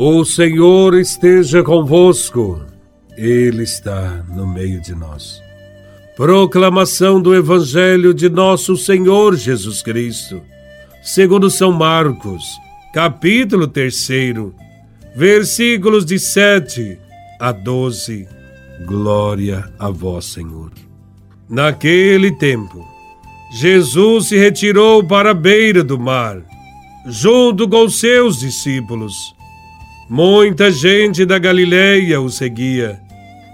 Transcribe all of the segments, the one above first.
O Senhor esteja convosco, Ele está no meio de nós. Proclamação do Evangelho de Nosso Senhor Jesus Cristo, segundo São Marcos, capítulo 3, versículos de 7 a 12. Glória a Vós, Senhor. Naquele tempo, Jesus se retirou para a beira do mar, junto com seus discípulos Muita gente da Galileia o seguia,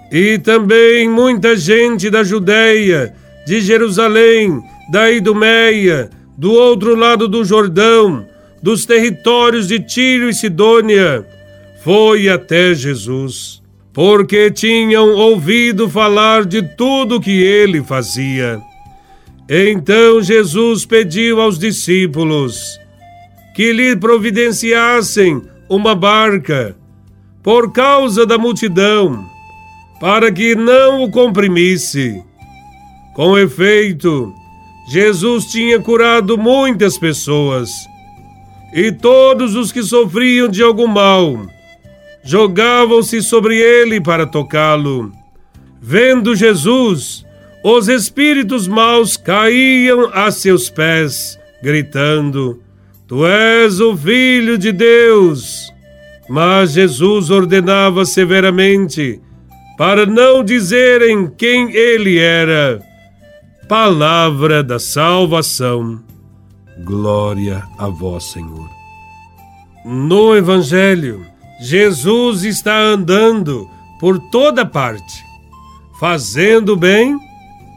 e também muita gente da Judéia, de Jerusalém, da Idumeia, do outro lado do Jordão, dos territórios de Tiro e Sidônia, foi até Jesus, porque tinham ouvido falar de tudo que ele fazia. Então Jesus pediu aos discípulos que lhe providenciassem uma barca por causa da multidão, para que não o comprimisse. Com efeito, Jesus tinha curado muitas pessoas, e todos os que sofriam de algum mal jogavam-se sobre ele para tocá-lo. Vendo Jesus, os espíritos maus caíam a seus pés, gritando: Tu és o Filho de Deus. Mas Jesus ordenava severamente para não dizerem quem ele era. Palavra da salvação. Glória a vós, Senhor. No Evangelho, Jesus está andando por toda parte, fazendo bem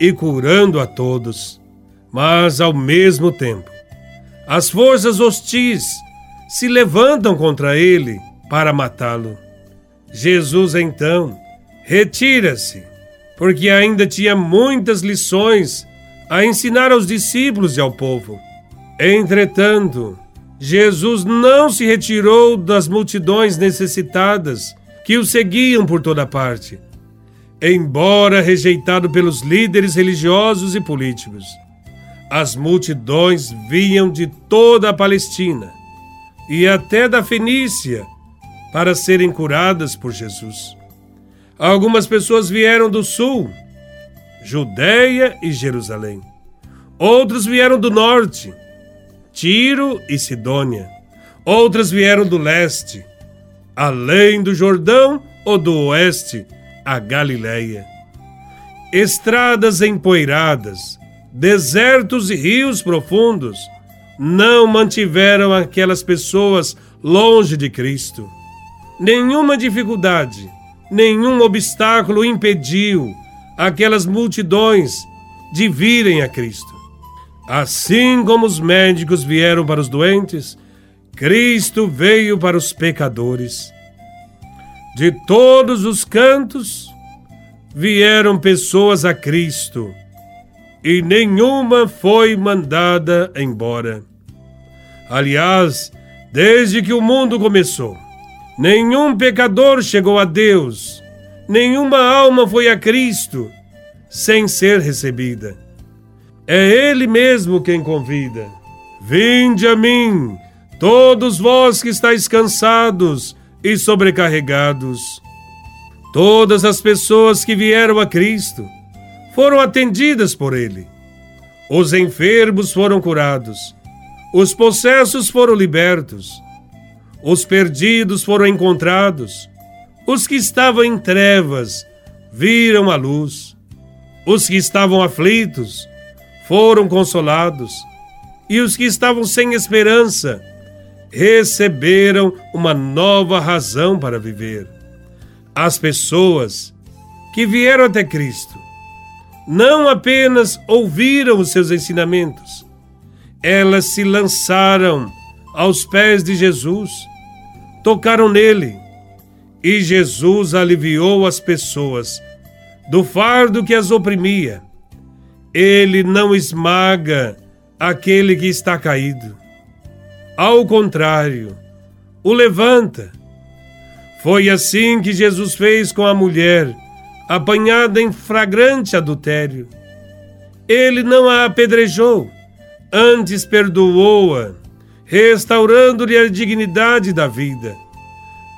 e curando a todos, mas ao mesmo tempo as forças hostis se levantam contra ele para matá-lo. Jesus então retira-se, porque ainda tinha muitas lições a ensinar aos discípulos e ao povo. Entretanto, Jesus não se retirou das multidões necessitadas que o seguiam por toda parte, embora rejeitado pelos líderes religiosos e políticos. As multidões vinham de toda a Palestina e até da Fenícia para serem curadas por Jesus. Algumas pessoas vieram do sul, Judéia e Jerusalém. Outros vieram do norte, Tiro e Sidônia. Outras vieram do leste, além do Jordão ou do oeste, a Galileia. Estradas empoeiradas, desertos e rios profundos não mantiveram aquelas pessoas longe de Cristo. Nenhuma dificuldade, nenhum obstáculo impediu aquelas multidões de virem a Cristo. Assim como os médicos vieram para os doentes, Cristo veio para os pecadores. De todos os cantos vieram pessoas a Cristo e nenhuma foi mandada embora. Aliás, desde que o mundo começou, nenhum pecador chegou a Deus, nenhuma alma foi a Cristo sem ser recebida. É Ele mesmo quem convida. Vinde a mim, todos vós que estáis cansados e sobrecarregados. Todas as pessoas que vieram a Cristo foram atendidas por ele. Os enfermos foram curados, os possessos foram libertos, os perdidos foram encontrados, os que estavam em trevas viram a luz, os que estavam aflitos foram consolados, e os que estavam sem esperança receberam uma nova razão para viver. As pessoas que vieram até Cristo não apenas ouviram os seus ensinamentos, elas se lançaram aos pés de Jesus, tocaram nele, e Jesus aliviou as pessoas do fardo que as oprimia. Ele não esmaga aquele que está caído. Ao contrário, o levanta. Foi assim que Jesus fez com a mulher apanhada em flagrante adultério. Ele não a apedrejou, antes perdoou-a, restaurando-lhe a dignidade da vida.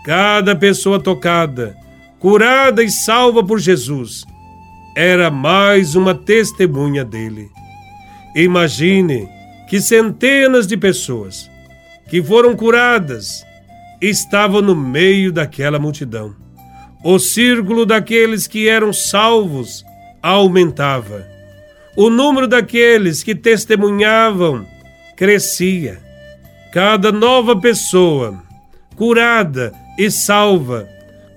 Cada pessoa tocada, curada e salva por Jesus, era mais uma testemunha dele. Imagine que centenas de pessoas que foram curadas estavam no meio daquela multidão. O círculo daqueles que eram salvos aumentava. O número daqueles que testemunhavam crescia. Cada nova pessoa curada e salva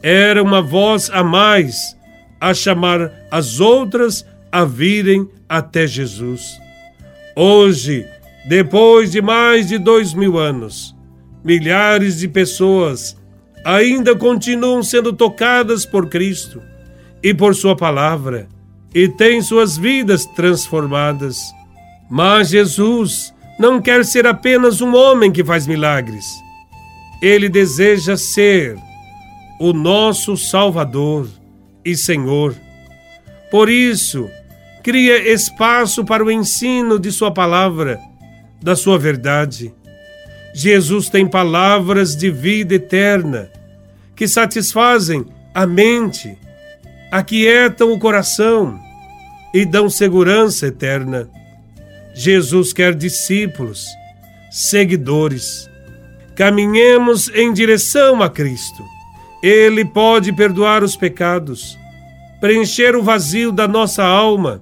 era uma voz a mais a chamar as outras a virem até Jesus. Hoje, depois de mais de dois mil anos, milhares de pessoas ainda continuam sendo tocadas por Cristo e por Sua palavra e têm suas vidas transformadas. Mas Jesus não quer ser apenas um homem que faz milagres. Ele deseja ser o nosso Salvador e Senhor. Por isso, cria espaço para o ensino de Sua palavra, da Sua verdade. Jesus tem palavras de vida eterna que satisfazem a mente, aquietam o coração e dão segurança eterna. Jesus quer discípulos, seguidores. Caminhemos em direção a Cristo. Ele pode perdoar os pecados, preencher o vazio da nossa alma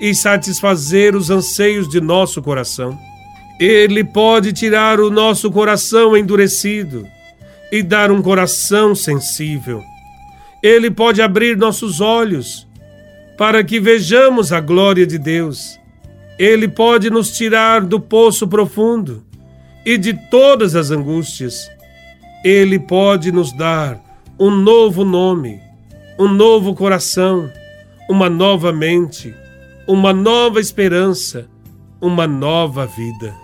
e satisfazer os anseios de nosso coração. Ele pode tirar o nosso coração endurecido e dar um coração sensível. Ele pode abrir nossos olhos para que vejamos a glória de Deus. Ele pode nos tirar do poço profundo e de todas as angústias. Ele pode nos dar um novo nome, um novo coração, uma nova mente, uma nova esperança, uma nova vida.